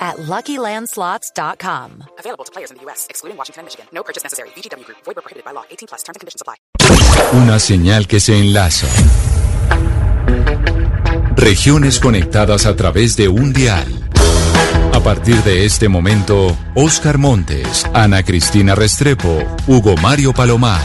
at LuckyLandSlots.com. Available to players in the U.S., excluding Washington and Michigan. No purchase necessary. VGW Group. Void prohibited by law. 18 plus. Terms and conditions apply. Una señal que se enlaza. Regiones conectadas a través de un dial. A partir de este momento, Oscar Montes, Ana Cristina Restrepo, Hugo Mario Palomar,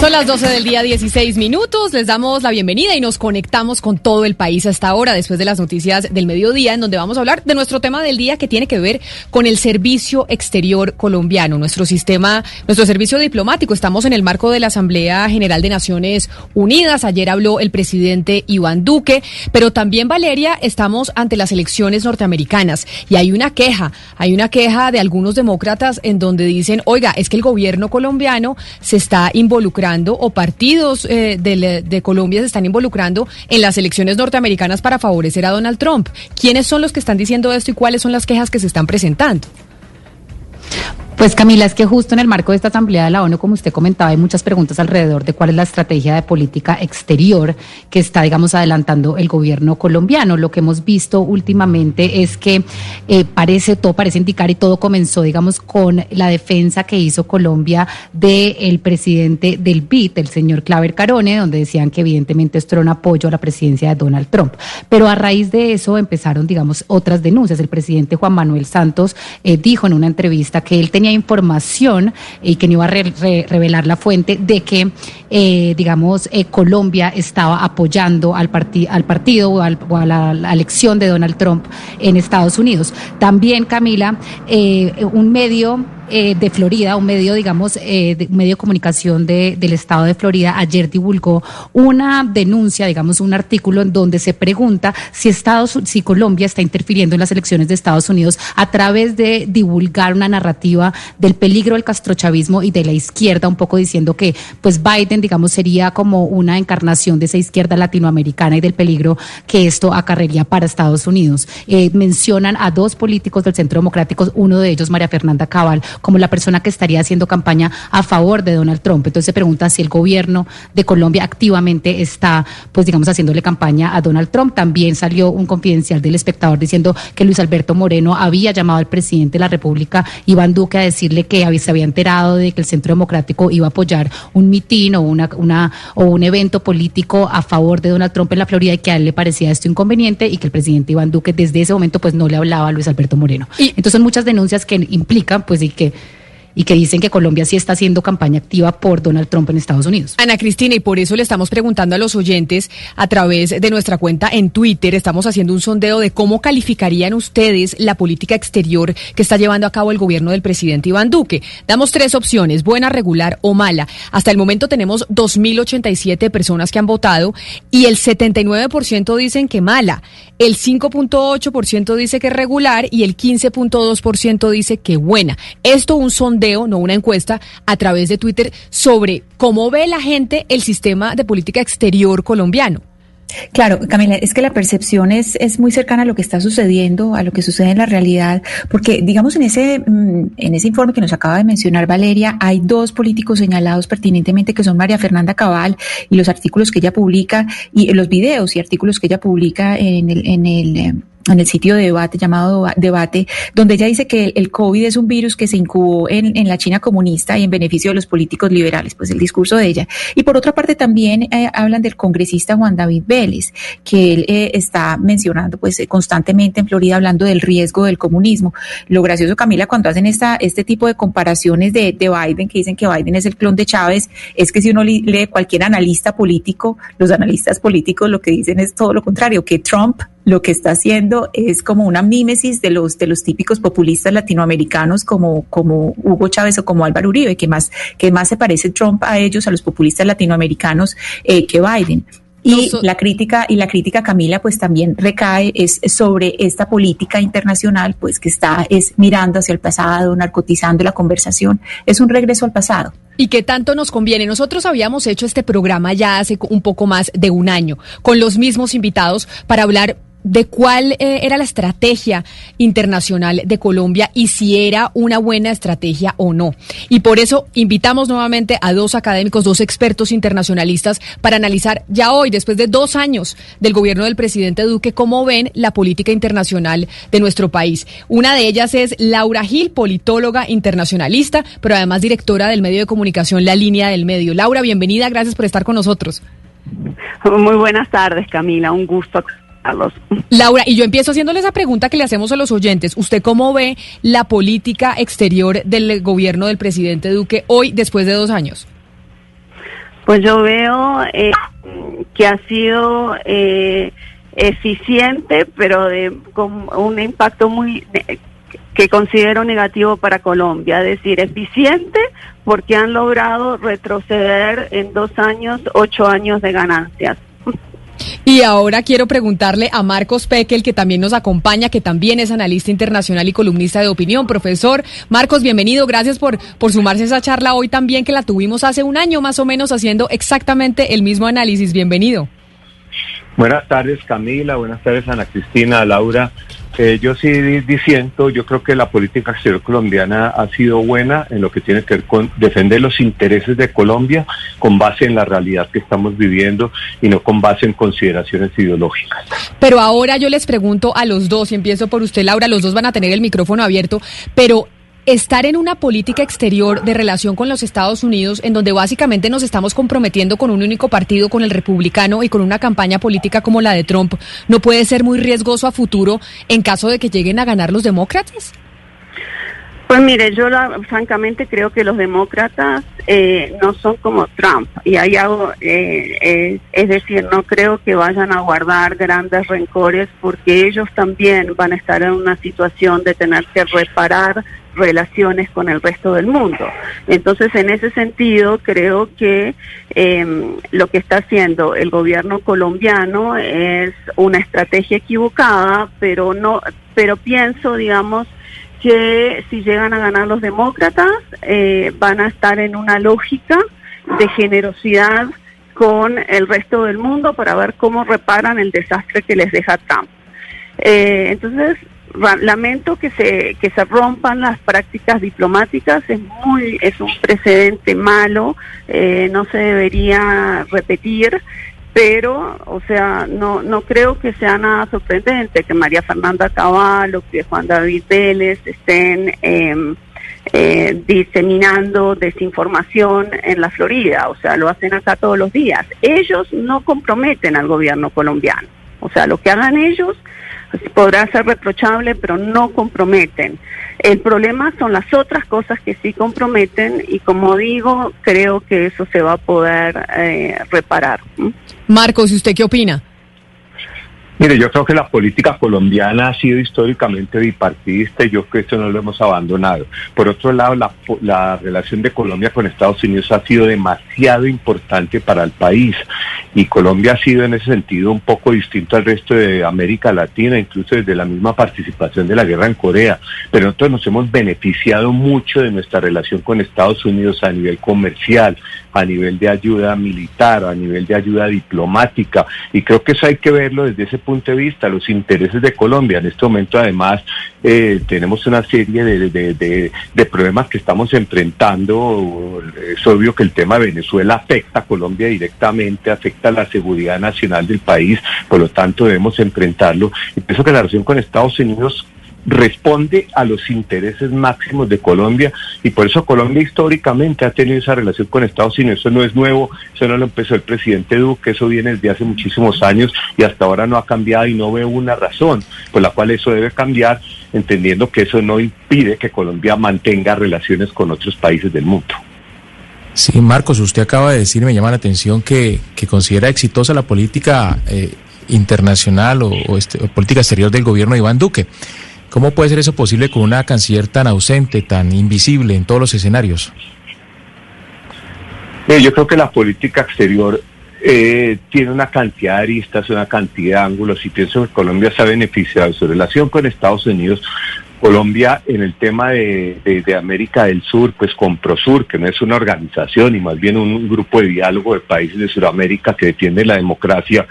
Son las 12 del día, 16 minutos. Les damos la bienvenida y nos conectamos con todo el país hasta ahora, después de las noticias del mediodía, en donde vamos a hablar de nuestro tema del día que tiene que ver con el servicio exterior colombiano, nuestro sistema, nuestro servicio diplomático. Estamos en el marco de la Asamblea General de Naciones Unidas. Ayer habló el presidente Iván Duque, pero también, Valeria, estamos ante las elecciones norteamericanas y hay una queja, hay una queja de algunos demócratas en donde dicen, oiga, es que el gobierno colombiano se está involucrando o partidos eh, de, de, Colombia se están involucrando en las elecciones norteamericanas para favorecer a Donald Trump. ¿Quiénes son los que están diciendo esto y cuáles son las quejas que se están presentando? Pues Camila, es que justo en el marco de esta Asamblea de la ONU, como usted comentaba, hay muchas preguntas alrededor de cuál es la estrategia de política exterior que está, digamos, adelantando el gobierno colombiano. Lo que hemos visto últimamente es que eh, parece, todo parece indicar y todo comenzó, digamos, con la defensa que hizo Colombia del presidente del BID, el señor Claver Carone, donde decían que evidentemente esto era un apoyo a la presidencia de Donald Trump. Pero a raíz de eso empezaron, digamos, otras denuncias. El presidente Juan Manuel Santos eh, dijo en una entrevista que él tenía información y que no iba a revelar la fuente de que, eh, digamos, eh, Colombia estaba apoyando al, al partido o, a la, elección de Donald Trump en Estados Unidos. También, Camila, eh, un medio eh, de Florida, un medio, digamos, eh, un medio de comunicación de, del estado de Florida, ayer divulgó una denuncia, digamos, un artículo en donde se pregunta si Estados, si Colombia está interfiriendo en las elecciones de Estados Unidos a través de divulgar una narrativa del peligro del castrochavismo y de la izquierda, un poco diciendo que, pues, Biden, digamos, sería como una encarnación de esa izquierda latinoamericana y del peligro que esto acarrería para Estados Unidos. Eh, mencionan a dos políticos del Centro Democrático, uno de ellos, María Fernanda Cabal, como la persona que estaría haciendo campaña a favor de Donald Trump. Entonces se pregunta si el gobierno de Colombia activamente está, pues digamos, haciéndole campaña a Donald Trump. También salió un confidencial del espectador diciendo que Luis Alberto Moreno había llamado al presidente de la República, Iván Duque, a decirle que se había enterado de que el Centro Democrático iba a apoyar un mitin o, una, una, o un evento político a favor de Donald Trump en la Florida y que a él le parecía esto inconveniente y que el presidente Iván Duque desde ese momento pues no le hablaba a Luis Alberto Moreno. Y, Entonces son muchas denuncias que implican pues y que Okay. Y que dicen que Colombia sí está haciendo campaña activa por Donald Trump en Estados Unidos. Ana Cristina, y por eso le estamos preguntando a los oyentes a través de nuestra cuenta en Twitter, estamos haciendo un sondeo de cómo calificarían ustedes la política exterior que está llevando a cabo el gobierno del presidente Iván Duque. Damos tres opciones, buena, regular o mala. Hasta el momento tenemos 2.087 personas que han votado y el 79% dicen que mala, el 5.8% dice que regular y el 15.2% dice que buena. Esto un sondeo no una encuesta, a través de Twitter sobre cómo ve la gente el sistema de política exterior colombiano. Claro, Camila, es que la percepción es, es muy cercana a lo que está sucediendo, a lo que sucede en la realidad, porque digamos en ese, mm, en ese informe que nos acaba de mencionar Valeria, hay dos políticos señalados pertinentemente que son María Fernanda Cabal y los artículos que ella publica y los videos y artículos que ella publica en el, en el eh, en el sitio de debate llamado Debate, donde ella dice que el COVID es un virus que se incubó en, en la China comunista y en beneficio de los políticos liberales, pues el discurso de ella. Y por otra parte también eh, hablan del congresista Juan David Vélez, que él eh, está mencionando pues eh, constantemente en Florida hablando del riesgo del comunismo. Lo gracioso, Camila, cuando hacen esta, este tipo de comparaciones de, de Biden, que dicen que Biden es el clon de Chávez, es que si uno lee cualquier analista político, los analistas políticos lo que dicen es todo lo contrario, que Trump lo que está haciendo haciendo es como una mímesis de los, de los típicos populistas latinoamericanos como, como Hugo Chávez o como Álvaro Uribe, que más, que más se parece Trump a ellos, a los populistas latinoamericanos, eh, que Biden. Y la crítica y la crítica Camila pues también recae es sobre esta política internacional pues que está es mirando hacia el pasado, narcotizando la conversación, es un regreso al pasado. ¿Y qué tanto nos conviene? Nosotros habíamos hecho este programa ya hace un poco más de un año con los mismos invitados para hablar de cuál eh, era la estrategia internacional de Colombia y si era una buena estrategia o no. Y por eso invitamos nuevamente a dos académicos, dos expertos internacionalistas para analizar ya hoy, después de dos años del gobierno del presidente Duque, cómo ven la política internacional de nuestro país. Una de ellas es Laura Gil, politóloga internacionalista, pero además directora del medio de comunicación La Línea del Medio. Laura, bienvenida, gracias por estar con nosotros. Muy buenas tardes, Camila, un gusto Laura, y yo empiezo haciéndole esa pregunta que le hacemos a los oyentes. ¿Usted cómo ve la política exterior del gobierno del presidente Duque hoy, después de dos años? Pues yo veo eh, que ha sido eh, eficiente, pero de, con un impacto muy que considero negativo para Colombia, es decir, eficiente porque han logrado retroceder en dos años ocho años de ganancias. Y ahora quiero preguntarle a Marcos Pekel, que también nos acompaña, que también es analista internacional y columnista de opinión. Profesor Marcos, bienvenido. Gracias por, por sumarse a esa charla hoy también, que la tuvimos hace un año más o menos haciendo exactamente el mismo análisis. Bienvenido. Buenas tardes, Camila. Buenas tardes, Ana Cristina, Laura. Eh, yo sí diciendo, yo creo que la política exterior colombiana ha sido buena en lo que tiene que ver con defender los intereses de Colombia con base en la realidad que estamos viviendo y no con base en consideraciones ideológicas. Pero ahora yo les pregunto a los dos, y empiezo por usted, Laura, los dos van a tener el micrófono abierto, pero estar en una política exterior de relación con los Estados Unidos, en donde básicamente nos estamos comprometiendo con un único partido, con el republicano y con una campaña política como la de Trump, ¿no puede ser muy riesgoso a futuro en caso de que lleguen a ganar los demócratas? Pues mire, yo francamente creo que los demócratas eh, no son como Trump y hay algo, eh, es decir, no creo que vayan a guardar grandes rencores porque ellos también van a estar en una situación de tener que reparar relaciones con el resto del mundo. Entonces, en ese sentido, creo que em, lo que está haciendo el gobierno colombiano es una estrategia equivocada, pero no, pero pienso, digamos, que si llegan a ganar los demócratas, eh, van a estar en una lógica de generosidad con el resto del mundo para ver cómo reparan el desastre que les deja Trump. Eh, entonces, lamento que se que se rompan las prácticas diplomáticas. Es muy es un precedente malo. Eh, no se debería repetir pero o sea no no creo que sea nada sorprendente que María Fernanda Caballo que Juan David Vélez estén em, eh, diseminando desinformación en la Florida. O sea lo hacen acá todos los días. Ellos no comprometen al gobierno colombiano. O sea lo que hagan ellos podrá ser reprochable, pero no comprometen. El problema son las otras cosas que sí comprometen y como digo, creo que eso se va a poder eh, reparar. Marcos, ¿y usted qué opina? Mire, yo creo que la política colombiana ha sido históricamente bipartidista y yo creo que esto no lo hemos abandonado. Por otro lado, la, la, relación de Colombia con Estados Unidos ha sido demasiado importante para el país y Colombia ha sido en ese sentido un poco distinto al resto de América Latina, incluso desde la misma participación de la guerra en Corea. Pero nosotros nos hemos beneficiado mucho de nuestra relación con Estados Unidos a nivel comercial, a nivel de ayuda militar, a nivel de ayuda diplomática y creo que eso hay que verlo desde ese punto de vista, los intereses de Colombia. En este momento, además, eh, tenemos una serie de, de, problemas que estamos enfrentando. Es obvio que el tema de Venezuela afecta a Colombia directamente, afecta a la seguridad nacional del país, por lo tanto debemos enfrentarlo. Y pienso que la relación con Estados Unidos responde a los intereses máximos de Colombia y por eso Colombia históricamente ha tenido esa relación con Estados Unidos. Eso no es nuevo, eso no lo empezó el presidente Duque, eso viene desde hace muchísimos años y hasta ahora no ha cambiado y no veo una razón por la cual eso debe cambiar, entendiendo que eso no impide que Colombia mantenga relaciones con otros países del mundo. Sí, Marcos, usted acaba de decir, me llama la atención que, que considera exitosa la política eh, internacional o, este, política exterior del gobierno de Iván Duque. ¿Cómo puede ser eso posible con una canciller tan ausente, tan invisible en todos los escenarios? yo creo que la política exterior eh, tiene una cantidad de aristas, una cantidad de ángulos y pienso que Colombia se ha beneficiado de su relación con Estados Unidos. Colombia en el tema de, América del Sur, pues con Prosur, que no es una organización y más bien un, grupo de diálogo de países de Sudamérica que defiende la democracia,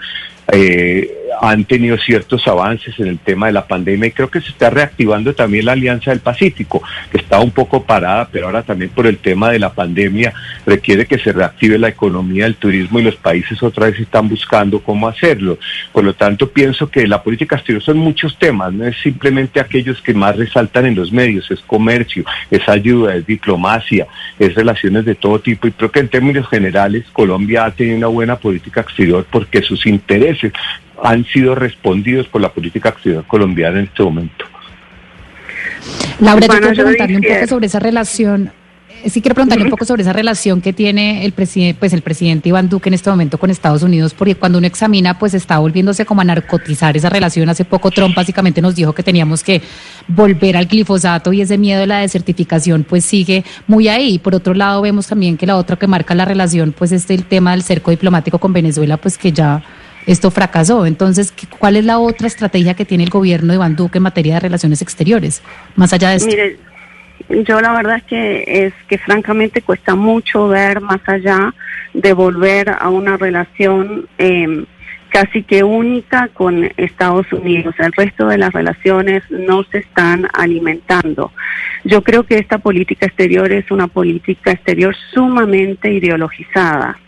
eh, han tenido ciertos avances en el tema de la pandemia y creo que se está reactivando también la Alianza del Pacífico, que estaba un poco parada, pero ahora también por el tema de la pandemia requiere que se reactive la economía, el turismo y los países otra vez están buscando cómo hacerlo. Por lo tanto, pienso que la política exterior son muchos temas, no es simplemente aquellos que más resaltan en los medios, es comercio, es ayuda, es diplomacia, es relaciones de todo tipo y creo que en términos generales Colombia ha tenido una buena política exterior porque sus intereses han sido respondidos por la política exterior colombiana en este momento. Laura, yo quiero preguntarle un poco sobre esa relación. Sí quiero preguntarle un poco sobre esa relación que tiene el presidente, pues el presidente Iván Duque en este momento con Estados Unidos, porque cuando uno examina, pues está volviéndose como a narcotizar esa relación. Hace poco Trump básicamente nos dijo que teníamos que volver al glifosato y ese miedo a la desertificación, pues sigue muy ahí. Por otro lado, vemos también que la otra que marca la relación, pues es el tema del cerco diplomático con Venezuela, pues que ya esto fracasó. Entonces, ¿cuál es la otra estrategia que tiene el gobierno de Iván Duque en materia de relaciones exteriores, más allá de esto? Mire, yo la verdad es que es que francamente cuesta mucho ver más allá de volver a una relación em, casi que única con Estados Unidos. El resto de las relaciones no se están alimentando. Yo creo que esta política exterior es una política exterior sumamente ideologizada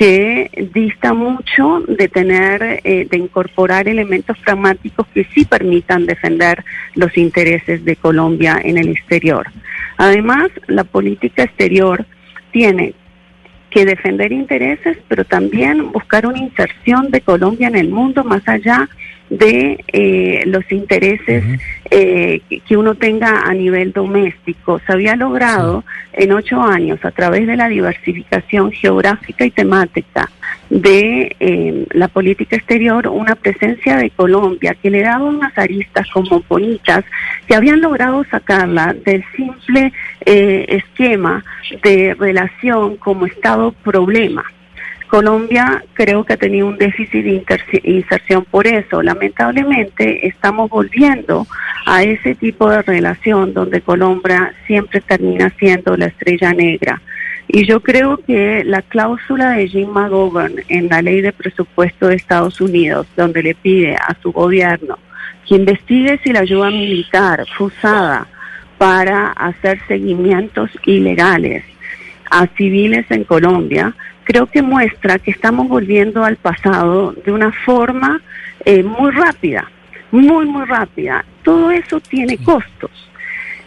que dista mucho de tener, eh, de incorporar elementos pragmáticos que sí permitan defender los intereses de Colombia en el exterior. Además, la política exterior tiene que defender intereses, pero también buscar una inserción de Colombia en el mundo más allá eh, los intereses eh, que uno tenga a nivel doméstico. Se había logrado en ocho años a través de la diversificación geográfica y temática de eh, la política exterior una presencia de Colombia que le daba unas aristas como bonitas que habían logrado sacarla del simple esquema de relación como Estado problema. Colombia creo que ha tenido un déficit de inserción por eso. Lamentablemente estamos volviendo a ese tipo de relación donde Colombia siempre termina siendo la estrella negra. Y yo creo que la cláusula de Jim McGovern en la ley de presupuesto de Estados Unidos, donde le pide a su gobierno que investigue si la ayuda militar fue usada para hacer seguimientos ilegales a civiles en Colombia, creo que muestra que estamos volviendo al pasado de una forma eh, muy rápida, muy, muy rápida. Todo eso tiene costos.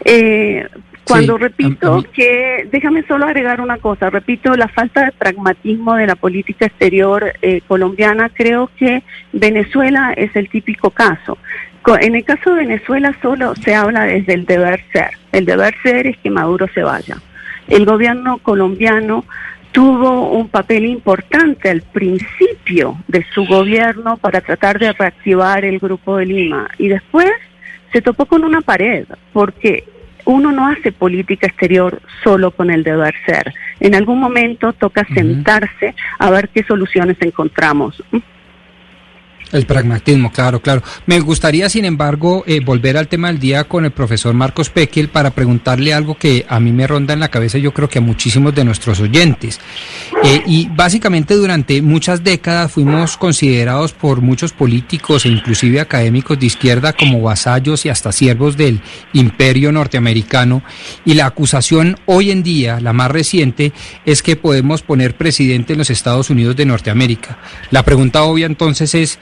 Eh, cuando repito que, déjame solo agregar una cosa, repito, la falta de pragmatismo de la política exterior eh, colombiana, creo que Venezuela es el típico caso. En el caso de Venezuela solo se habla desde el deber ser. El deber ser es que Maduro se vaya. El gobierno colombiano tuvo un papel importante al principio de su gobierno para tratar de reactivar el Grupo de Lima y después se topó con una pared porque uno no hace política exterior solo con el deber ser. En algún momento toca sentarse a ver qué soluciones encontramos. El pragmatismo, claro, claro. Me gustaría, sin embargo, eh, volver al tema del día con el profesor Marcos Pekel para preguntarle algo que a mí me ronda en la cabeza, yo creo que a muchísimos de nuestros oyentes. Eh, y básicamente durante muchas décadas fuimos considerados por muchos políticos e inclusive académicos de izquierda como vasallos y hasta siervos del imperio norteamericano. Y la acusación hoy en día, la más reciente, es que podemos poner presidente en los Estados Unidos de Norteamérica. La pregunta obvia entonces es,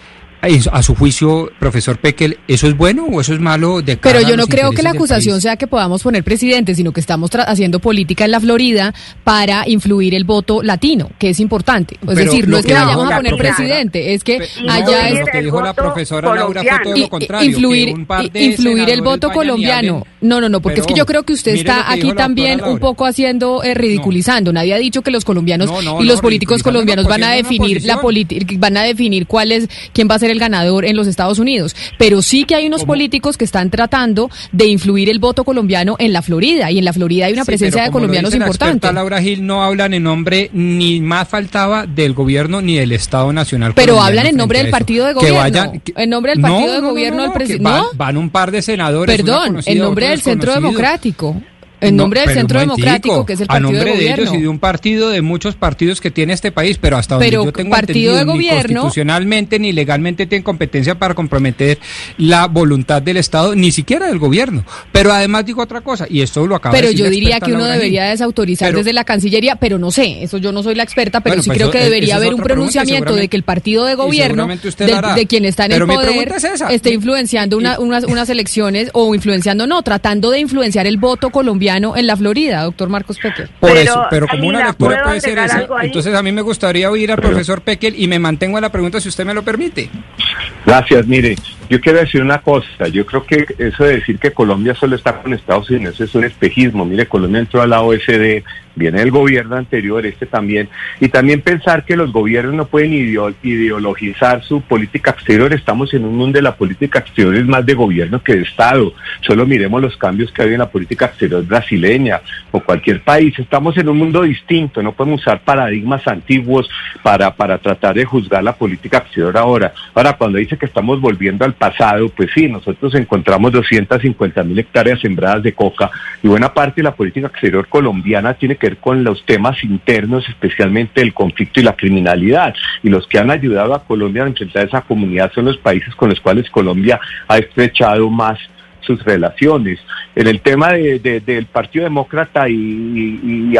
a su juicio, profesor Pekel, ¿eso es bueno o eso es malo? De Pero yo no creo que la acusación sea que podamos poner presidente, sino que estamos haciendo política en la Florida para influir el voto latino, que es importante. Es decir, no es que vayamos a poner presidente, es que allá es... Lo que dijo la profesora Laura fue todo lo contrario. Influir, influir el voto colombiano. No, no, no, porque es que yo creo que usted está aquí también un poco haciendo, eh, ridiculizando. Nadie ha dicho que los colombianos y los políticos colombianos van a definir la política, van a definir cuál es, quién va a ser ser el ganador en los Estados Unidos. Pero sí que hay unos políticos que están tratando de influir el voto colombiano en la Florida y en la Florida hay una presencia de colombianos importante. Laura Gil no hablan en nombre ni más faltaba del gobierno ni del Estado Nacional. Pero hablan en nombre del partido de gobierno. vayan, en nombre del partido de gobierno del presidente. Van, van, un par de senadores. Perdón, en nombre del Centro Democrático. En nombre del Centro Democrático, que es el partido a nombre de, ellos y de un partido de muchos partidos que tiene este país, pero hasta donde yo tengo partido entendido, de gobierno, ni constitucionalmente ni legalmente tienen competencia para comprometer la voluntad del Estado, ni siquiera del gobierno. Pero además digo otra cosa, y esto lo acaba pero de decir yo diría que uno debería desautorizar desde la Cancillería, pero no sé, eso yo no soy la experta, pero sí pues creo que debería haber un pronunciamiento de que el partido de gobierno, de, quien está en el poder, esté influenciando unas, unas elecciones, o influenciando, no, tratando de influenciar el voto colombiano en la Florida doctor Marcos Pekel. Por pero, eso, pero como una lectura puede ser esa, entonces a mí me gustaría oír al profesor Pekel y me mantengo en la pregunta si usted me lo permite. Gracias, mire, yo quiero decir una cosa, yo creo que eso de decir que Colombia solo está con Estados Unidos es un espejismo, mire, Colombia entró a la OSD, viene el gobierno anterior, este también, y también pensar que los gobiernos no pueden ideologizar su política exterior, estamos en un mundo de la política exterior es más de gobierno que de Estado, solo miremos los cambios que hay en la política exterior brasileña o cualquier país, estamos en un mundo distinto, no podemos usar paradigmas antiguos para, para tratar de juzgar la política exterior ahora. Ahora, cuando dice que estamos volviendo al pasado, pues sí, nosotros encontramos 250 mil hectáreas sembradas de coca y buena parte de la política exterior colombiana tiene que con los temas internos, especialmente el conflicto y la criminalidad. Y los que han ayudado a Colombia a enfrentar esa comunidad son los países con los cuales Colombia ha estrechado más sus relaciones. En el tema del Partido Demócrata y,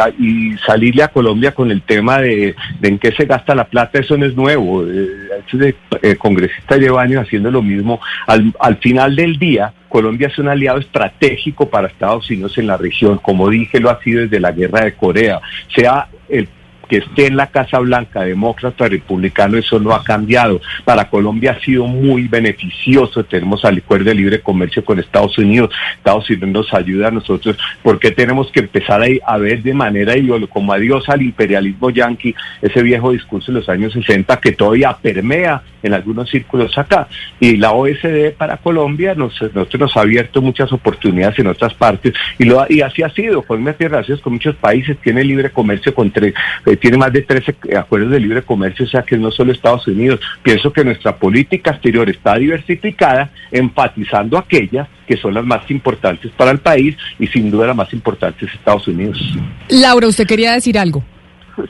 salirle a Colombia con el tema de, en qué se gasta la plata, eso no es nuevo. Eh, el congresista lleva años haciendo lo mismo. Al, al final del día, Colombia es un aliado estratégico para Estados Unidos en la región, como dije, lo ha sido desde la guerra de Corea, sea el que esté en la Casa Blanca, demócrata, republicano, eso no ha cambiado. Para Colombia ha sido muy beneficioso. Tenemos al acuerdo de libre comercio con Estados Unidos. Estados Unidos nos ayuda a nosotros. porque tenemos que empezar a, ver de manera como adiós al imperialismo yanqui, ese viejo discurso de los años 60 que todavía permea en algunos círculos acá? Y la OSD para Colombia nos, nosotros nos ha abierto muchas oportunidades en otras partes y, lo, y así ha sido. Colombia tiene relaciones con muchos países, tiene libre comercio con tres, eh, tiene más de 13 acuerdos de libre comercio, o sea que no solo Estados Unidos. Pienso que nuestra política exterior está diversificada, enfatizando aquellas que son las más importantes para el país y sin duda las más importantes Estados Unidos. Laura, usted quería decir algo.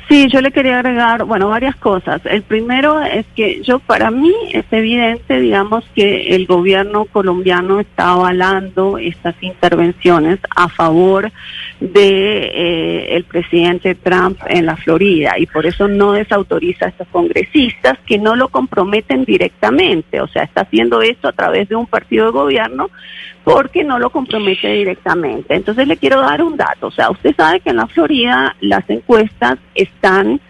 Sí, yo le quería agregar, bueno, varias cosas. El primero es que yo, para mí, es evidente, digamos, que el gobierno colombiano está avalando estas intervenciones a favor de eh, el presidente Trump en la Florida y por eso no desautoriza a estos congresistas que no lo comprometen directamente. O sea, está haciendo esto a través de un partido de gobierno porque no lo compromete directamente. Entonces le quiero dar un dato. O sea, usted sabe que en la Florida las encuestas están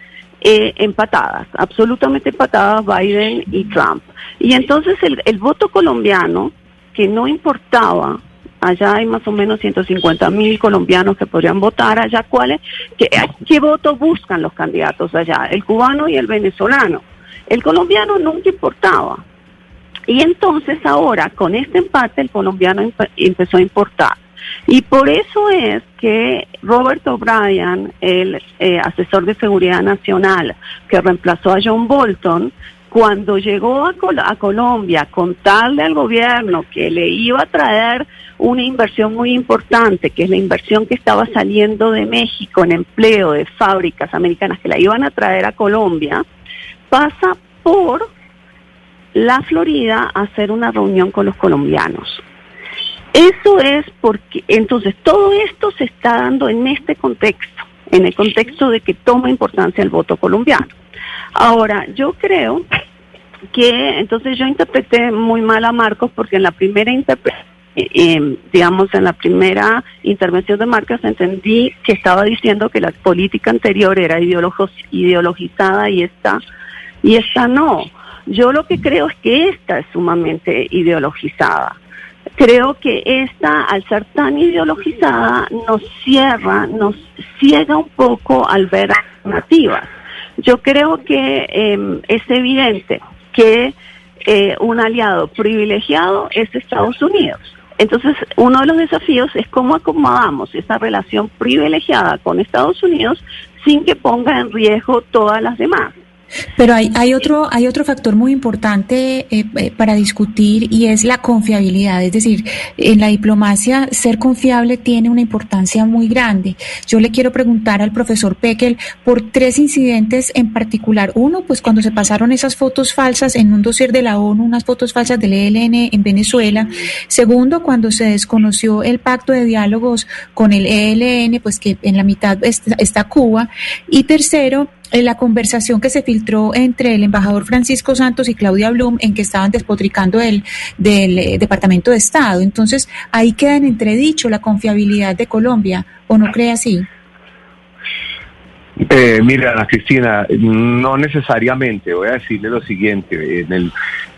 eh, empatadas, absolutamente empatadas Biden y Trump. Y entonces el, el voto colombiano, que no importaba, allá hay más o menos 150 mil colombianos que podrían votar, allá cuáles, qué, qué voto buscan los candidatos allá, el cubano y el venezolano. El colombiano nunca importaba. Y entonces ahora, con este empate, el colombiano empezó a importar. Y por eso es que Robert O'Brien, el eh, asesor de seguridad nacional que reemplazó a John Bolton, cuando llegó a, a, Colombia a contarle al gobierno que le iba a traer una inversión muy importante, que es la inversión que estaba saliendo de México en empleo de fábricas americanas que la iban a traer a Colombia, pasa por la Florida a hacer una reunión con los colombianos. Eso es porque, entonces, todo esto se está dando en este contexto, en el contexto de que toma importancia el voto colombiano. Ahora, yo creo que, entonces yo interpreté muy mal a Marcos porque en la primera eh, eh, digamos, en la primera intervención de Marcos entendí que estaba diciendo que la política anterior era ideologizada y esta, y esta no. Yo lo que creo es que esta es sumamente ideologizada. Creo que esta, al ser tan ideologizada, nos cierra, nos ciega un poco al ver alternativas. Yo creo que em, es evidente que eh, un aliado privilegiado es Estados Unidos. Entonces, uno de los desafíos es cómo acomodamos esa relación privilegiada con Estados Unidos sin que ponga en riesgo todas las demás. Pero hay, hay, otro, hay otro factor muy importante eh, eh, para discutir y es la confiabilidad. Es decir, en la diplomacia ser confiable tiene una importancia muy grande. Yo le quiero preguntar al profesor Pekel por tres incidentes en particular. Uno, pues cuando se pasaron esas fotos falsas en un dossier de la ONU, unas fotos falsas del ELN en Venezuela. Segundo, cuando se desconoció el pacto de diálogos con el ELN, pues que en la mitad está Cuba. Y tercero, la conversación que se filtró entre el embajador Francisco Santos y Claudia Blum en que estaban despotricando del, del eh, Departamento de Estado. Entonces, ahí queda en entredicho la confiabilidad de Colombia, ¿o no cree así? Eh, mira, Ana Cristina, no necesariamente. Voy a decirle lo siguiente. En el,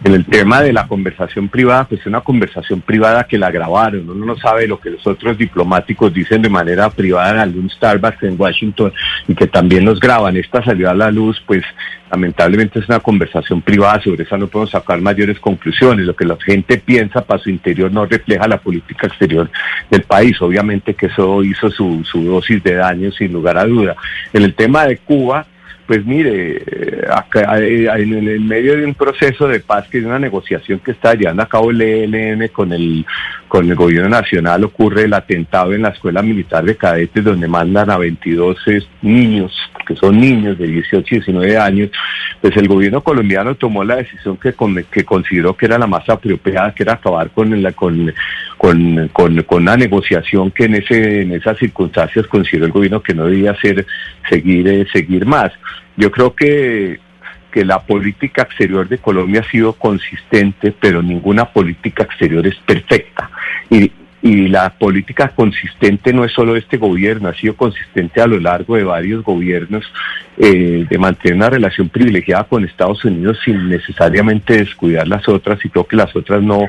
en el tema de la conversación privada, pues es una conversación privada que la grabaron. Uno no sabe lo que los otros diplomáticos dicen de manera privada en algún Starbucks en Washington y que también los graban. Esta salió a la luz, pues lamentablemente es una conversación privada. Sobre esa no podemos sacar mayores conclusiones. Lo que la gente piensa para su interior no refleja la política exterior del país. Obviamente que eso hizo su, su dosis de daño sin lugar a duda el tema de Cuba, pues mire, acá, eh, en el medio de un proceso de paz, que es una negociación que está llevando a cabo el ELN con el, con el gobierno nacional, ocurre el atentado en la escuela militar de cadetes donde mandan a 22 niños, que son niños de 18 y 19 años, pues el gobierno colombiano tomó la decisión que, que consideró que era la más apropiada, que era acabar con, la, con, con, con, con una negociación que en, ese, en esas circunstancias consideró el gobierno que no debía ser, seguir, eh, seguir más. Yo creo que, que la política exterior de Colombia ha sido consistente, pero ninguna política exterior es perfecta. Y, y la política consistente no es solo este gobierno, ha sido consistente a lo largo de varios gobiernos eh, de mantener una relación privilegiada con Estados Unidos sin necesariamente descuidar las otras y creo que las otras no,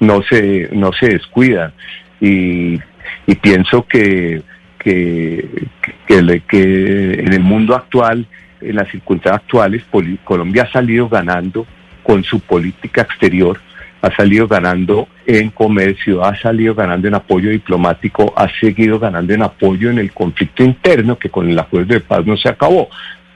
no, se, no se descuidan. Y, pienso que, que, que en el mundo actual en las circunstancias actuales, Colombia ha salido ganando con su política exterior, ha salido ganando en comercio, ha salido ganando en apoyo diplomático, ha seguido ganando en apoyo en el conflicto interno que con el acuerdo de paz no se acabó.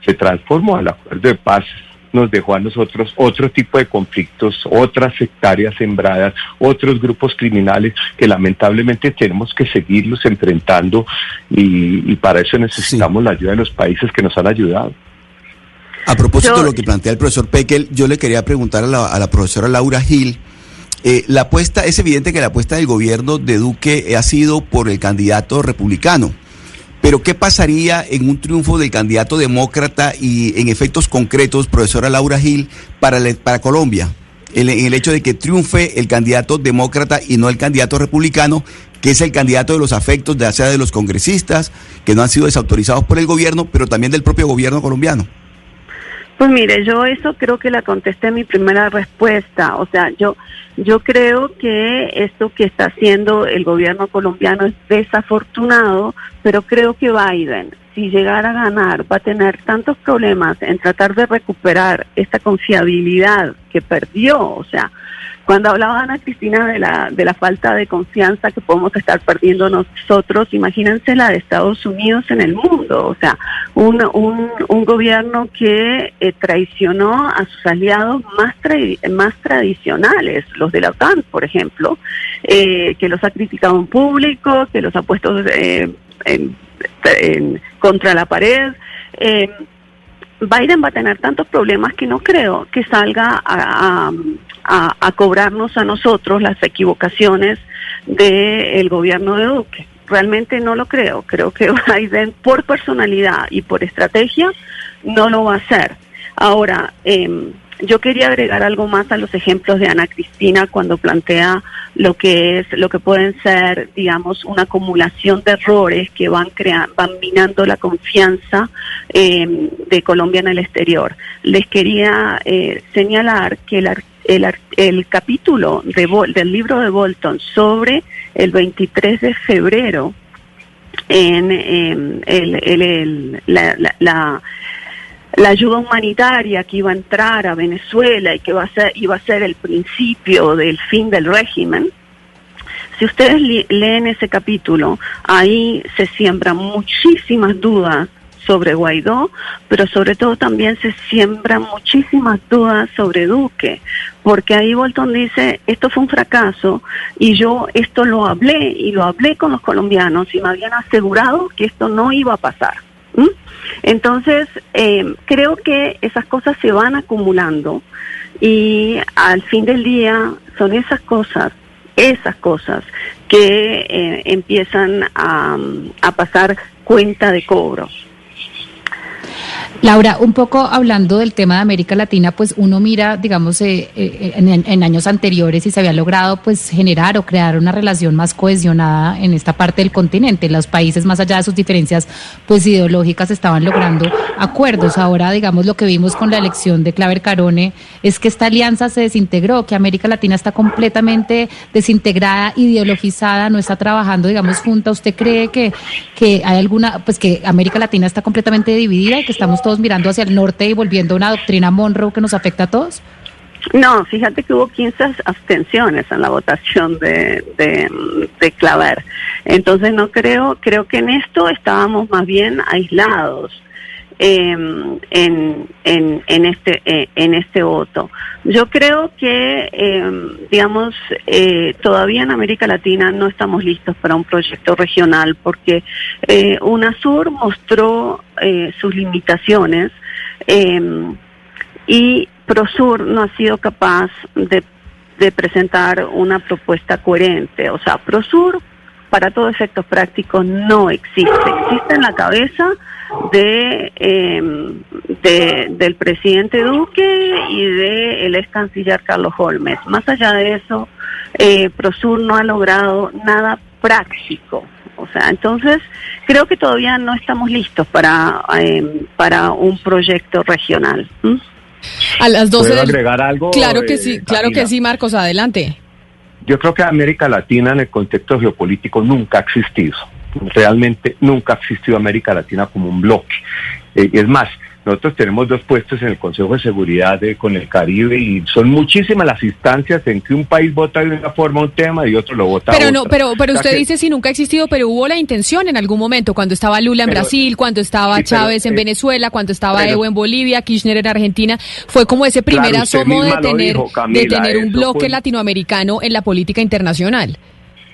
Se transformó el acuerdo de paz nos dejó a nosotros otro tipo de conflictos, otras sectarias sembradas, otros grupos criminales que lamentablemente tenemos que seguirlos enfrentando y, para eso necesitamos la ayuda de los países que nos han ayudado. A propósito de lo que plantea el profesor Pekel, yo le quería preguntar a la, profesora Laura Gil. Eh, la apuesta, es evidente que la apuesta del gobierno de Duque ha sido por el candidato republicano. Pero ¿qué pasaría en un triunfo del candidato demócrata y en efectos concretos, profesora Laura Gil, para, para Colombia? En, el hecho de que triunfe el candidato demócrata y no el candidato republicano, que es el candidato de los afectos, de sea de los congresistas, que no han sido desautorizados por el gobierno, pero también del propio gobierno colombiano. Pues mire, yo eso creo que la contesté en mi primera respuesta. O sea, yo, yo creo que esto que está haciendo el gobierno colombiano es desafortunado, pero creo que Biden, si llegara a ganar, va a tener tantos problemas en tratar de recuperar esta confiabilidad que perdió. O sea, cuando hablaba Ana Cristina de la, de la falta de confianza que podemos estar perdiendo nosotros, imagínense la de Estados Unidos en el mundo, o sea, un, un, gobierno que eh, traicionó a sus aliados más, más tradicionales, los de la OTAN, por ejemplo, eh, que los ha criticado en público, que los ha puesto eh, en, contra la pared. Biden va a tener tantos problemas que no creo que salga a, cobrarnos a nosotros las equivocaciones del gobierno de Duque. Realmente no lo creo. Creo que Biden, por personalidad y por estrategia, no lo va a hacer. Ahora, eh, yo quería agregar algo más a los ejemplos de Ana Cristina cuando plantea lo que es, lo que pueden ser, digamos, una acumulación de errores que van creando, van minando la confianza eh, de Colombia en el exterior. Les quería eh, señalar que el, el, el capítulo de, del libro de Bolton sobre el 23 de febrero en, el, el, la, la la ayuda humanitaria que iba a entrar a Venezuela y que va a ser, iba a ser el principio del fin del régimen, si ustedes leen ese capítulo, ahí se siembran muchísimas dudas sobre Guaidó, pero sobre todo también se siembran muchísimas dudas sobre Duque, porque ahí Bolton dice, esto fue un fracaso y yo esto lo hablé y lo hablé con los colombianos y me habían asegurado que esto no iba a pasar. Entonces, eh, creo que esas cosas se van acumulando y al fin del día son esas cosas, esas cosas que eh, empiezan a, a pasar cuenta de cobro. Laura, un poco hablando del tema de América Latina, pues uno mira, digamos, eh, eh, en, años anteriores y se había logrado pues generar o crear una relación más cohesionada en esta parte del continente. Los países, más allá de sus diferencias pues ideológicas, estaban logrando acuerdos. Ahora, digamos, lo que vimos con la elección de Claver Carone es que esta alianza se desintegró, que América Latina está completamente desintegrada, ideologizada, no está trabajando, digamos, junta. ¿Usted cree que, que hay alguna, pues que América Latina está completamente dividida y que estamos todos mirando hacia el norte y volviendo a una doctrina Monroe que nos afecta a todos? No, fíjate que hubo 15 abstenciones en la votación de, de, Claver. Entonces no creo, creo que en esto estábamos más bien aislados. Em, este eh, en este voto. Yo creo que, em, digamos, eh, todavía en América Latina no estamos listos para un proyecto regional porque eh, UNASUR mostró eh, sus limitaciones em, y PROSUR no ha sido capaz de, de presentar una propuesta coherente. O sea, PROSUR para todos efectos prácticos no existe. Existe en la cabeza Em, de, del presidente Duque y del ex canciller Carlos Holmes. Más allá de eso, eh, Prosur no ha logrado nada práctico. O sea, entonces creo que todavía no estamos listos para, em, para un proyecto regional. A las 12 agregar algo? Claro que sí, claro que sí, Marcos, adelante. Yo creo que América Latina en el contexto geopolítico nunca ha existido realmente nunca ha existido América Latina como un bloque. Eh, es más, nosotros tenemos dos puestos en el Consejo de Seguridad con el Caribe y son muchísimas las instancias en que un país vota de una forma un tema y otro lo vota pero no pero pero usted dice si nunca ha existido pero hubo la intención en algún momento cuando estaba Lula en Brasil cuando estaba Chávez en eh, Venezuela cuando estaba Evo en Bolivia Kirchner en Argentina fue como ese primer asomo de tener de tener un bloque latinoamericano en la política internacional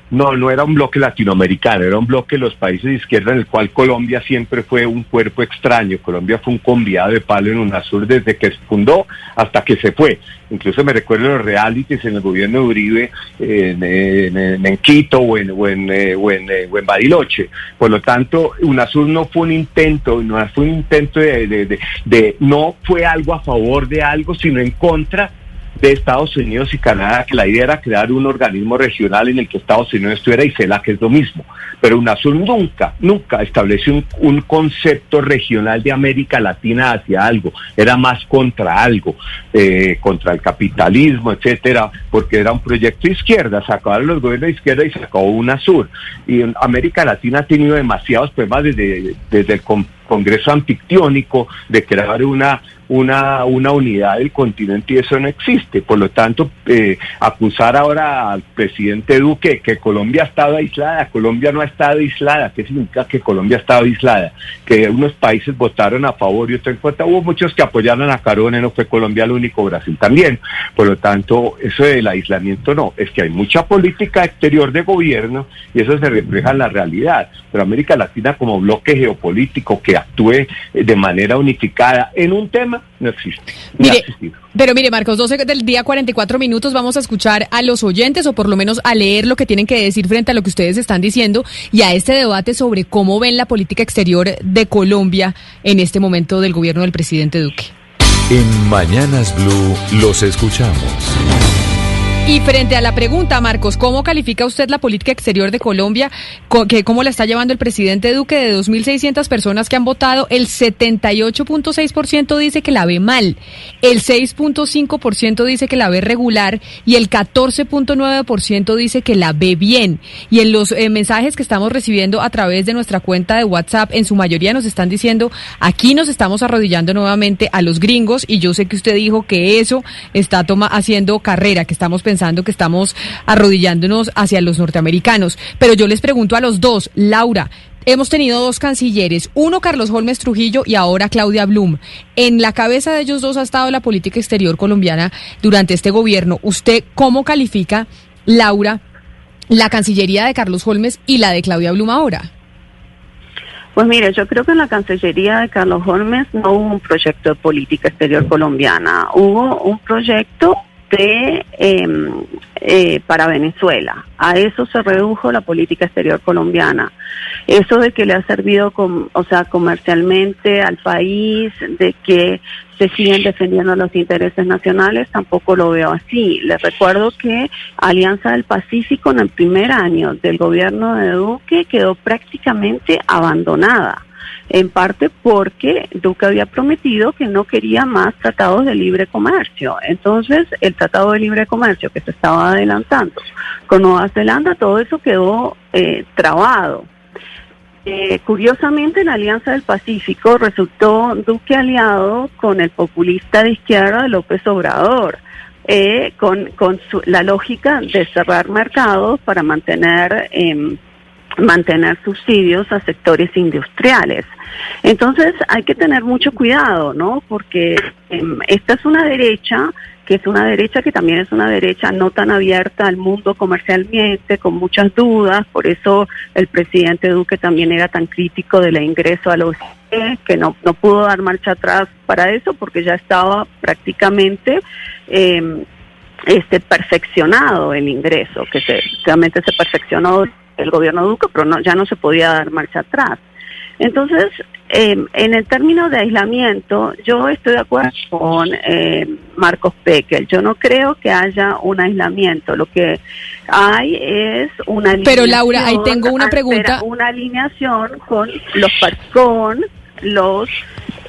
no, no era un bloque latinoamericano, era un bloque de los países de izquierda en el cual Colombia siempre fue un cuerpo extraño. Colombia fue un conviado de palo en UNASUR desde que se fundó hasta que se fue. Incluso me recuerdo los realities en el gobierno de Uribe en, Quito o en, o, en, eh, eh, o, en, Bariloche. Por lo tanto, UNASUR no fue un intento, no fue un intento de, de no fue algo a favor de algo, sino en contra de Estados Unidos y Canadá, que la idea era crear un organismo regional en el que Estados Unidos estuviera y CELAC que es lo mismo. Pero UNASUR nunca, nunca estableció un, concepto regional de América Latina hacia algo, era más contra algo, eh, contra el capitalismo, etcétera, porque era un proyecto de izquierda, se acabaron los gobiernos de izquierda y se acabó UNASUR. Y América Latina ha tenido demasiados problemas desde, desde el Congreso Anfictiónico de crear una una, una unidad del continente y eso no existe. Por lo tanto, eh, acusar ahora al presidente Duque que Colombia ha estado aislada, Colombia no ha estado aislada. ¿Qué significa que Colombia ha estado aislada? Que unos países votaron a favor y otros en contra. Hubo muchos que apoyaron a Carone, no fue Colombia el único, Brasil también. Por lo tanto, eso del aislamiento no, es que hay mucha política exterior de gobierno y eso se refleja en la realidad. Pero América Latina como bloque geopolítico que actúe de manera unificada en un tema no existe. pero mire, Marcos, 12 del día 44 minutos, vamos a escuchar a los oyentes o por lo menos a leer lo que tienen que decir frente a lo que ustedes están diciendo y a este debate sobre cómo ven la política exterior de Colombia en este momento del gobierno del presidente Duque. En Mañanas Blue los escuchamos. Y frente a la pregunta, Marcos, ¿cómo califica usted la política exterior de Colombia? ¿Cómo la está llevando el presidente Duque? De 2.600 personas que han votado, el 78.6% dice que la ve mal, el 6.5% dice que la ve regular y el 14.9% dice que la ve bien. Y en los eh, mensajes que estamos recibiendo a través de nuestra cuenta de WhatsApp, en su mayoría nos están diciendo, aquí nos estamos arrodillando nuevamente a los gringos y yo sé que usted dijo que eso está haciendo carrera, que estamos pensando pensando que estamos arrodillándonos hacia los norteamericanos. Pero yo les pregunto a los dos, Laura, Hemos tenido dos cancilleres, uno Carlos Holmes Trujillo y ahora Claudia Blum. En la cabeza de ellos dos ha estado la política exterior colombiana durante este gobierno. ¿Usted cómo califica, Laura, la Cancillería de Carlos Holmes y la de Claudia Blum ahora? Pues mire, yo creo que en la Cancillería de Carlos Holmes no hubo un proyecto de política exterior colombiana, hubo un proyecto em, eh, para Venezuela. A eso se redujo la política exterior colombiana. Eso de que le ha servido, o sea, comercialmente al país, de que se siguen defendiendo los intereses nacionales, tampoco lo veo así. Les recuerdo que Alianza del Pacífico en el primer año del gobierno de Duque quedó prácticamente abandonada en parte porque Duque había prometido que no quería más tratados de libre comercio. Entonces, el tratado de libre comercio que se estaba adelantando con Nueva Zelanda, todo eso quedó eh, trabado. Eh, curiosamente, en la Alianza del Pacífico resultó Duque aliado con el populista de izquierda López Obrador. Eh, con, con la lógica de cerrar mercados para mantener eh, mantener subsidios a sectores industriales. Entonces hay que tener mucho cuidado, ¿no? Porque em, esta es una derecha que es una derecha que también es una derecha no tan abierta al mundo comercialmente, con muchas dudas, por eso el presidente Duque también era tan crítico del ingreso a la OCDE, que no, no pudo dar marcha atrás para eso porque ya estaba prácticamente eh, este perfeccionado el ingreso, que se, realmente se perfeccionó el gobierno Duque, pero no, ya no se podía dar marcha atrás. Entonces, eh, en el término de aislamiento, yo estoy de acuerdo con eh, Marcos Pekel. Yo no creo que haya un aislamiento. Lo que hay es una Pero Laura, ahí tengo una pregunta. Una alineación con los con los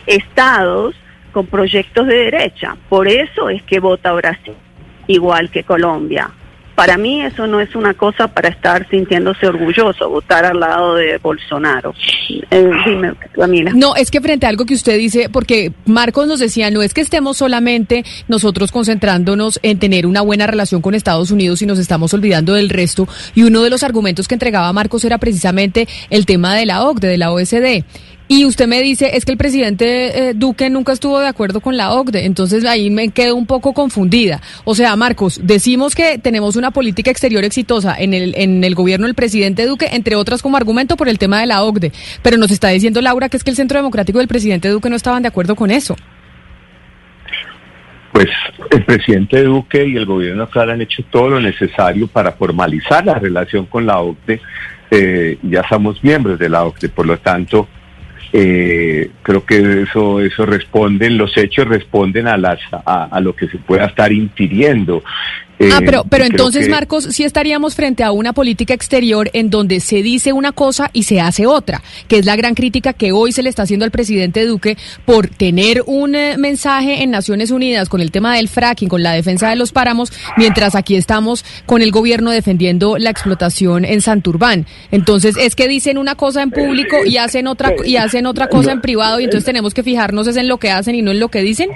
estados con proyectos de derecha. Por eso es que vota Brasil, igual que Colombia. Para mí eso no es una cosa para estar sintiéndose orgulloso, votar al lado de Bolsonaro. Eh, dime, Camila. No, es que frente a algo que usted dice, porque Marcos nos decía, no es que estemos solamente nosotros concentrándonos en tener una buena relación con Estados Unidos y nos estamos olvidando del resto. Y uno de los argumentos que entregaba Marcos era precisamente el tema de la OCDE, de la OSD. Y usted me dice, es que el presidente eh, Duque nunca estuvo de acuerdo con la OCDE, entonces ahí me quedo un poco confundida. O sea, Marcos, decimos que tenemos una política exterior exitosa en el, en el gobierno del presidente Duque, entre otras como argumento por el tema de la OCDE, pero nos está diciendo Laura que es que el Centro Democrático del presidente Duque no estaban de acuerdo con eso. Pues el presidente Duque y el gobierno actual han hecho todo lo necesario para formalizar la relación con la OCDE. Eh, ya somos miembros de la OCDE, por lo tanto, eh, creo que eso eso responden los hechos responden a las a, lo que se pueda estar infiriendo ah, pero, pero entonces, Marcos, sí estaríamos frente a una política exterior en donde se dice una cosa y se hace otra, que es la gran crítica que hoy se le está haciendo al presidente Duque por tener un eh, mensaje en Naciones Unidas con el tema del fracking, con la defensa de los páramos, mientras aquí estamos con el gobierno defendiendo la explotación en Santurbán. Entonces, es que dicen una cosa en público y hacen otra y hacen otra cosa en privado y entonces tenemos que fijarnos es en lo que hacen y no en lo que dicen.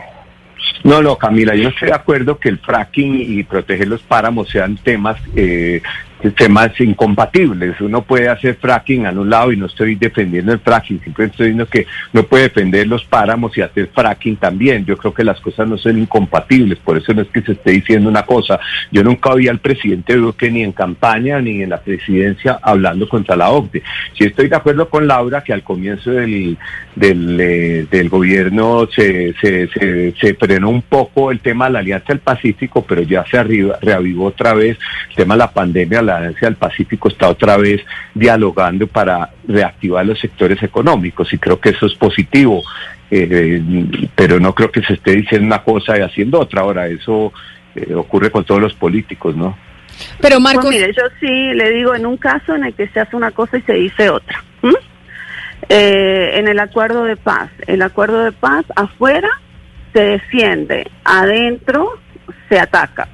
No, no, Camila, yo no estoy de acuerdo que el fracking y proteger los páramos sean temas eh, temas incompatibles. Uno puede hacer fracking a un lado y no estoy defendiendo el fracking, simplemente estoy diciendo que no puede defender los páramos y hacer fracking también. Yo creo que las cosas no son incompatibles, por eso no es que se esté diciendo una cosa. Yo nunca vi al presidente Duque ni en campaña ni en la presidencia hablando contra la OCDE. Si estoy de acuerdo con Laura que al comienzo del, del, eh, gobierno se, se, se, se, frenó un poco el tema de la Alianza del Pacífico, pero ya se arriba, reavivó otra vez el tema de la pandemia, la Alianza del Pacífico está otra vez dialogando para reactivar los sectores económicos y creo que eso es positivo, eh, pero no creo que se esté diciendo una cosa y haciendo otra. Ahora, eso eh, ocurre con todos los políticos, ¿no? Pero Marcos... Pues mire, yo sí le digo en un caso en el que se hace una cosa y se dice otra. Eh, en el acuerdo de paz, el acuerdo de paz afuera se defiende, adentro se ataca.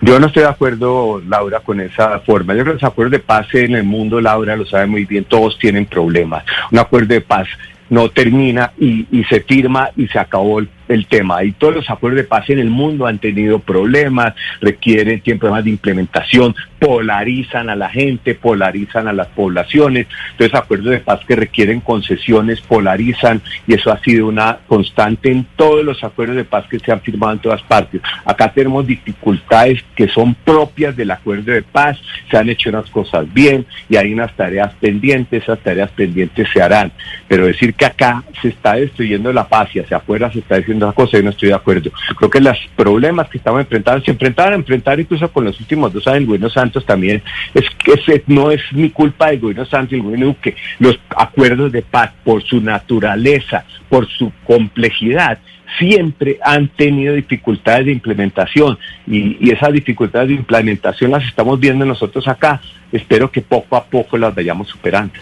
Yo no estoy de acuerdo, Laura, con esa forma. Yo creo que los acuerdos de paz en el mundo, Laura lo sabe muy bien, todos tienen problemas. Un acuerdo de paz no termina y, y se firma y se acabó el el tema. Y todos los acuerdos de paz en el mundo han tenido problemas, requieren tiempo más de implementación, polarizan a la gente, polarizan a las poblaciones. Entonces, acuerdos de paz que requieren concesiones polarizan y eso ha sido una constante en todos los acuerdos de paz que se han firmado en todas partes. Acá tenemos dificultades que son propias del acuerdo de paz, se han hecho unas cosas bien y hay unas tareas pendientes, esas tareas pendientes se harán. Pero decir que acá se está destruyendo la paz y hacia afuera se está diciendo una cosa y no estoy de acuerdo. Creo que los problemas que estamos enfrentando, se enfrentaban a enfrentar incluso con los últimos dos años del gobierno Santos también, es que no es mi culpa del gobierno Santos y el gobierno Duque. Los acuerdos de paz, por su naturaleza, por su complejidad, siempre han tenido dificultades de implementación y, y, esas dificultades de implementación las estamos viendo nosotros acá. Espero que poco a poco las vayamos superando.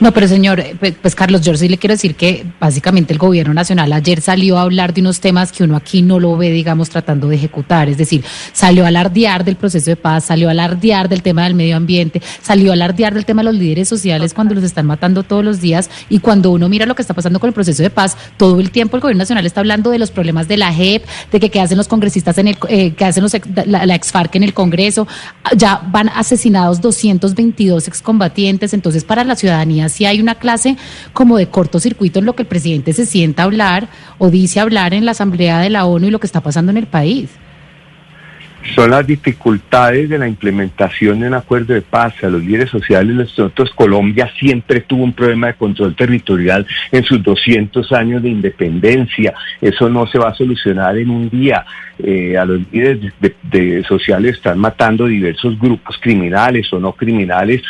No, pero señor, eh, pues, pues, Carlos, yo sí le quiero decir que básicamente el gobierno nacional ayer salió a hablar de unos temas que uno aquí no lo ve, digamos, tratando de ejecutar. Es decir, salió a alardear del proceso de paz, salió a alardear del tema del medio ambiente, salió a alardear del tema de los líderes sociales cuando los están matando todos los días. Y cuando uno mira lo que está pasando con el proceso de paz, todo el tiempo el gobierno nacional está hablando de los problemas de la JEP, de que qué hacen los congresistas en el, eh, que hacen los, la, la exfarc en el Congreso. Ya van asesinados 222 excombatientes. Entonces, para la ciudad si hay una clase como de cortocircuito en lo que el presidente se sienta a hablar o dice hablar en la Asamblea de la ONU y lo que está pasando en el país son las dificultades de la implementación de un acuerdo de paz a los líderes sociales. Nosotros, Colombia siempre tuvo un problema de control territorial en sus 200 años de independencia. Eso no se va a solucionar en un día. Eh, a los líderes de, sociales están matando diversos grupos criminales o no criminales.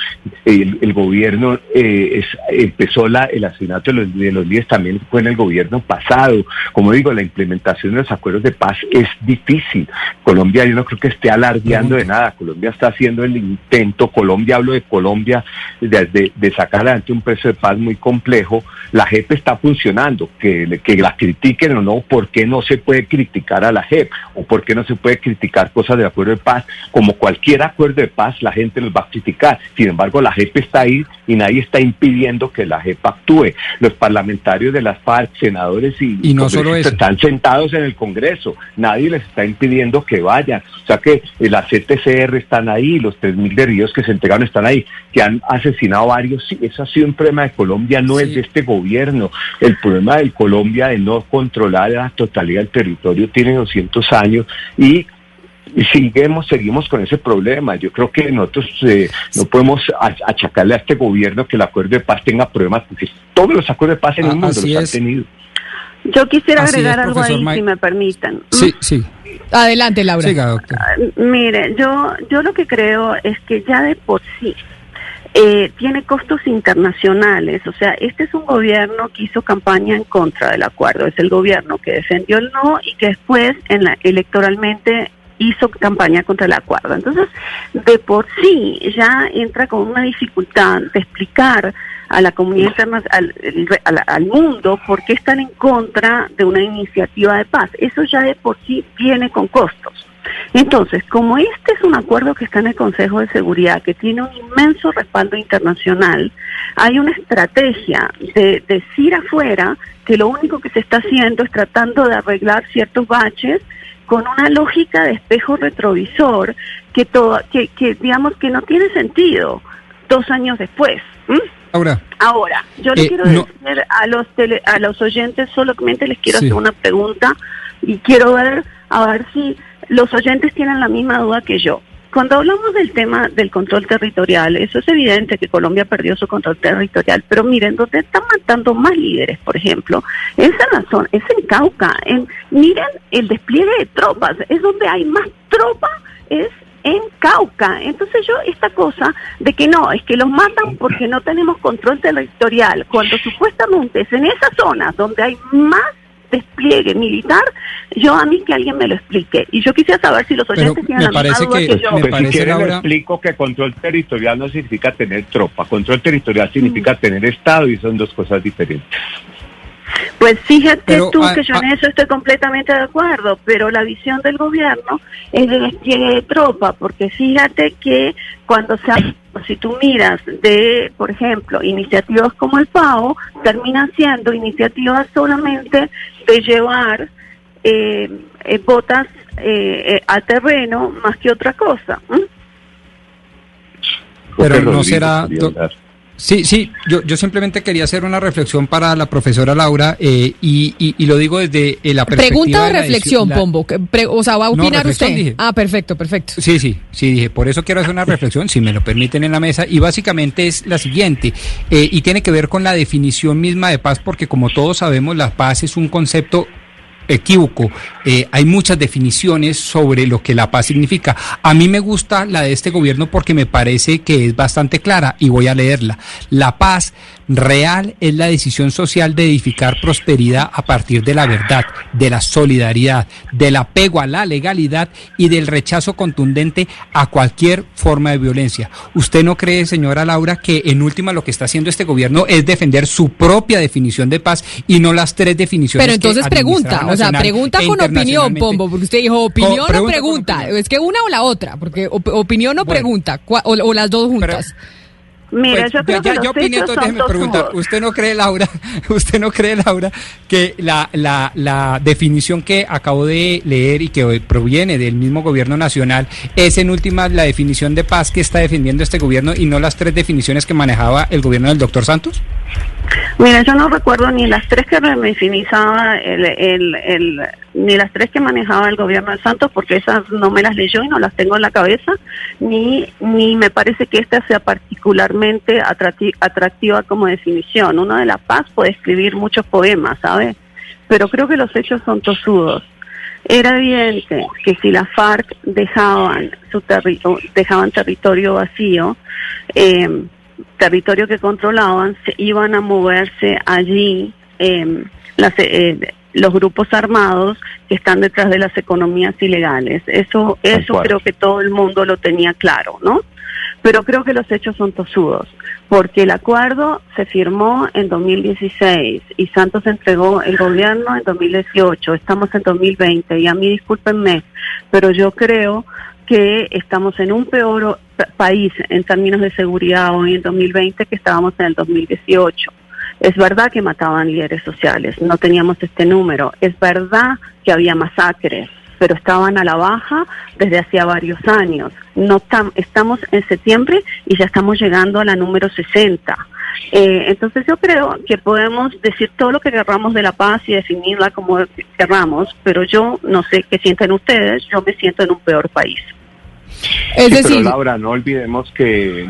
El, gobierno eh, empezó la, el asesinato de los, de los líderes también fue en el gobierno pasado. Como digo, la implementación de los acuerdos de paz es difícil. Colombia hay no creo que esté alardeando de nada. Colombia está haciendo el intento, Colombia, hablo de Colombia, de, de, sacar adelante un precio de paz muy complejo. La JEP está funcionando, que, que la critiquen o no, ¿por qué no se puede criticar a la JEP? ¿O por qué no se puede criticar cosas del acuerdo de paz? Como cualquier acuerdo de paz, la gente los va a criticar. Sin embargo, la JEP está ahí y nadie está impidiendo que la JEP actúe. Los parlamentarios de las FARC, senadores y, y no solo están sentados en el Congreso. Nadie les está impidiendo que vayan. O sea que las CTCR están ahí, los 3.000 guerrillos que se entregaron están ahí, que han asesinado varios. Sí, eso ha sido un problema de Colombia, no es de este gobierno. El problema de Colombia de no controlar la totalidad del territorio tiene 200 años y y seguimos, seguimos con ese problema. Yo creo que nosotros eh, no podemos achacarle a este gobierno que el acuerdo de paz tenga problemas, porque todos los acuerdos de paz en el ah, mundo los han tenido. Yo quisiera agregar algo ahí, si me permiten. Sí, sí. Adelante, Laura. Ah, mire, yo, yo lo que creo es que ya de por sí eh, tiene costos internacionales. O sea, este es un gobierno que hizo campaña en contra del acuerdo. Es el gobierno que defendió el no y que después en la, electoralmente hizo campaña contra el acuerdo. Entonces, de por sí ya entra con una dificultad de explicar a la comunidad internacional, al, al, mundo, por qué están en contra de una iniciativa de paz. Eso ya de por sí viene con costos. Entonces, como este es un acuerdo que está en el Consejo de Seguridad, que tiene un inmenso respaldo internacional, hay una estrategia de decir afuera que lo único que se está haciendo es tratando de arreglar ciertos baches con una lógica de espejo retrovisor que, todo, que, que digamos que no tiene sentido dos años después. Ahora, Ahora, yo le eh, quiero decir a los a los oyentes, solamente les quiero hacer una pregunta y quiero ver a ver si los oyentes tienen la misma duda que yo. Cuando hablamos del tema del control territorial, eso es evidente que Colombia perdió su control territorial, pero miren, donde están matando más líderes, por ejemplo, esa razón es en Cauca. En, miren el despliegue de tropas, es donde hay más tropas, es en Cauca. Entonces yo esta cosa de que no, es que los matan porque no tenemos control territorial, cuando supuestamente es en esas zonas donde hay más despliegue militar, yo a mí que alguien me lo explique. Y yo quisiera saber si los oyentes tienen la misma duda que, yo. Me parece, si quieren, le explico que control territorial no significa tener tropa. Control territorial significa mm. tener Estado y son dos cosas diferentes. Pues fíjate tú que yo en eso estoy completamente de acuerdo, pero la visión del gobierno es de despliegue de tropa, porque fíjate que cuando se si tú miras de, por ejemplo, iniciativas como el PAO, terminan siendo iniciativas solamente de llevar eh, eh botas eh, eh, a terreno más que otra cosa. Pero no será... Sí, sí, yo, yo simplemente quería hacer una reflexión para la profesora Laura y, y, lo digo desde la perspectiva... ¿Pregunta o reflexión, Pombo? o sea, ¿va a opinar usted? Ah, perfecto, perfecto. Sí, sí, sí, dije, por eso quiero hacer una reflexión, si me lo permiten en la mesa, y básicamente es la siguiente, y tiene que ver con la definición misma de paz, porque como todos sabemos, la paz es un concepto equívoco. Eh, hay muchas definiciones sobre lo que la paz significa. A mí me gusta la de este gobierno porque me parece que es bastante clara y voy a leerla. La paz real es la decisión social de edificar prosperidad a partir de la verdad, de la solidaridad, del apego a la legalidad y del rechazo contundente a cualquier forma de violencia. ¿Usted no cree, señora Laura, que en última lo que está haciendo este gobierno es defender su propia definición de paz y no las tres definiciones? Pero entonces pregunta, o sea, pregunta e con opinión, Pombo, porque usted dijo opinión o pregunta. Es que una o la otra, porque opinión o pregunta, o, las dos juntas. Mira, pues, yo creo que yo opino, déjeme preguntar, ¿usted no cree, Laura, usted no cree, Laura, que la, la, la definición que acabo de leer y que proviene del mismo gobierno nacional es en última la definición de paz que está defendiendo este gobierno y no las tres definiciones que manejaba el gobierno del doctor Santos? Mira, yo no recuerdo ni las tres que refinizaba el, el, el, ni las tres que manejaba el gobierno de Santos, porque esas no me las leyó y no las tengo en la cabeza, ni, ni me parece que esta sea particularmente atractiva como definición. Uno de la paz puede escribir muchos poemas, ¿sabes? Pero creo que los hechos son tosudos. Era evidente que si las FARC dejaban su territorio, dejaban territorio vacío, eh, territorio que controlaban, se iban a moverse allí em, eh, los grupos armados que están detrás de las economías ilegales. Eso, eso creo que todo el mundo lo tenía claro, ¿no? Pero creo que los hechos son tosudos, porque el acuerdo se firmó en 2016 y Santos entregó el gobierno en 2018. Estamos en 2020 y a mí discúlpenme, pero yo creo que estamos en un peor país en términos de seguridad hoy en 2020 que estábamos en el 2018. Es verdad que mataban líderes sociales, no teníamos este número. Es verdad que había masacres, pero estaban a la baja desde hacía varios años. No estamos en septiembre y ya estamos llegando a la número 60. Eh, entonces yo creo que podemos decir todo lo que querramos de la paz y definirla como querramos, pero yo no sé qué sienten ustedes, yo me siento en un peor país. Es decir, pero Laura, no olvidemos que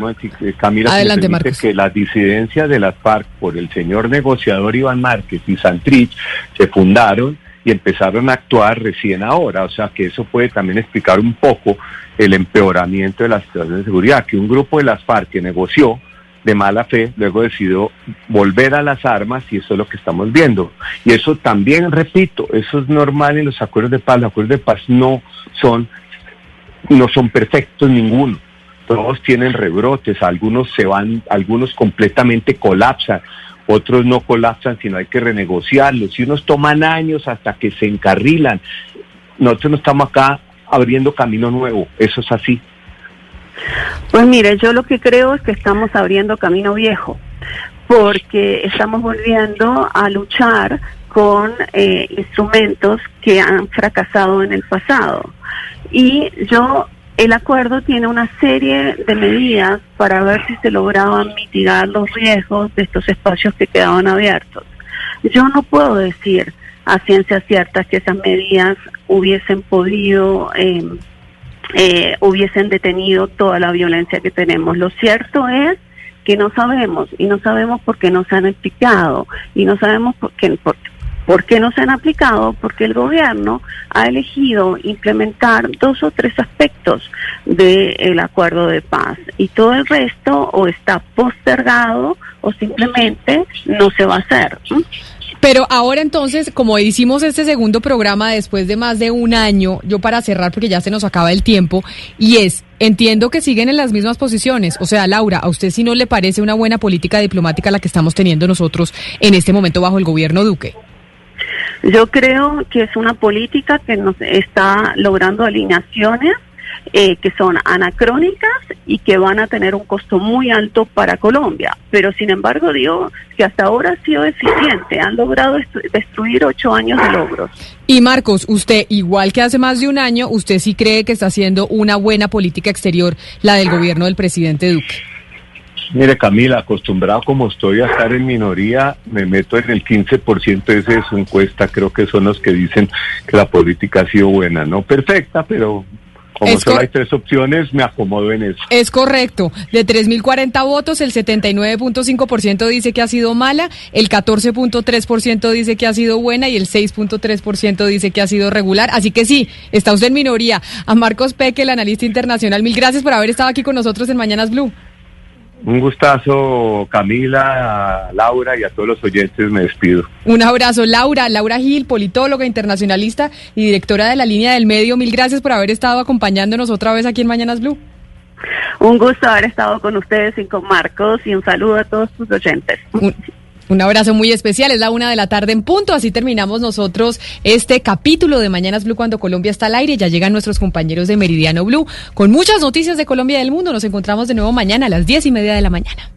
Camila adelante, que las disidencias de las FARC por el señor negociador Iván Márquez y Santrich se fundaron y empezaron a actuar recién ahora, o sea que eso puede también explicar un poco el empeoramiento de la situación de seguridad, que un grupo de las FARC que negoció de mala fe, luego decidió volver a las armas y eso es lo que estamos viendo. Y eso también, repito, eso es normal en los acuerdos de paz. Los acuerdos de paz no son no son perfectos ninguno. Todos tienen rebrotes, algunos se van, algunos completamente colapsan, otros no colapsan, sino hay que renegociarlos. Y unos toman años hasta que se encarrilan. Nosotros no estamos acá abriendo camino nuevo, eso es así. Pues mire, yo lo que creo es que estamos abriendo camino viejo, porque estamos volviendo a luchar con eh, instrumentos que han fracasado en el pasado. Y yo, el acuerdo tiene una serie de medidas para ver si se lograban mitigar los riesgos de estos espacios que quedaban abiertos. Yo no puedo decir a ciencia cierta que esas medidas hubiesen podido, em, eh, hubiesen detenido toda la violencia que tenemos. Lo cierto es que no sabemos y no sabemos por qué no se han explicado y no sabemos por qué, por, ¿Por qué no se han aplicado? Porque el gobierno ha elegido implementar dos o tres aspectos del acuerdo de paz y todo el resto o está postergado o simplemente no se va a hacer. Pero ahora entonces, como hicimos este segundo programa después de más de un año, yo para cerrar porque ya se nos acaba el tiempo, y es, entiendo que siguen en las mismas posiciones. O sea, Laura, ¿a usted si no le parece una buena política diplomática la que estamos teniendo nosotros en este momento bajo el gobierno Duque? Yo creo que es una política que nos está logrando alineaciones eh, que son anacrónicas y que van a tener un costo muy alto para Colombia. Pero sin embargo, digo que hasta ahora ha sido eficiente, han logrado destruir ocho años de logros. Y Marcos, usted, igual que hace más de un año, usted sí cree que está haciendo una buena política exterior, la del gobierno del presidente Duque. Mire, Camila, acostumbrado como estoy a estar en minoría, me meto en el 15% de su encuesta. Creo que son los que dicen que la política ha sido buena, no perfecta, pero como solo hay tres opciones, me acomodo en eso. Es correcto. De 3.040 votos, el 79.5% dice que ha sido mala, el 14.3% dice que ha sido buena y el 6.3% dice que ha sido regular. Así que sí, está usted en minoría. A Marcos Peque, el analista internacional, mil gracias por haber estado aquí con nosotros en Mañanas Blue. Un gustazo, Camila, Laura y a todos los oyentes me despido. Un abrazo, Laura. Laura Gil, politóloga, internacionalista y directora de la línea del medio. Mil gracias por haber estado acompañándonos otra vez aquí en Mañanas Blue. Un gusto haber estado con ustedes y con Marcos y un saludo a todos tus oyentes. Un abrazo muy especial, es la una de la tarde en punto, así terminamos nosotros este capítulo de Mañanas Blue cuando Colombia está al aire, ya llegan nuestros compañeros de Meridiano Blue con muchas noticias de Colombia y del mundo, nos encontramos de nuevo mañana a las diez y media de la mañana.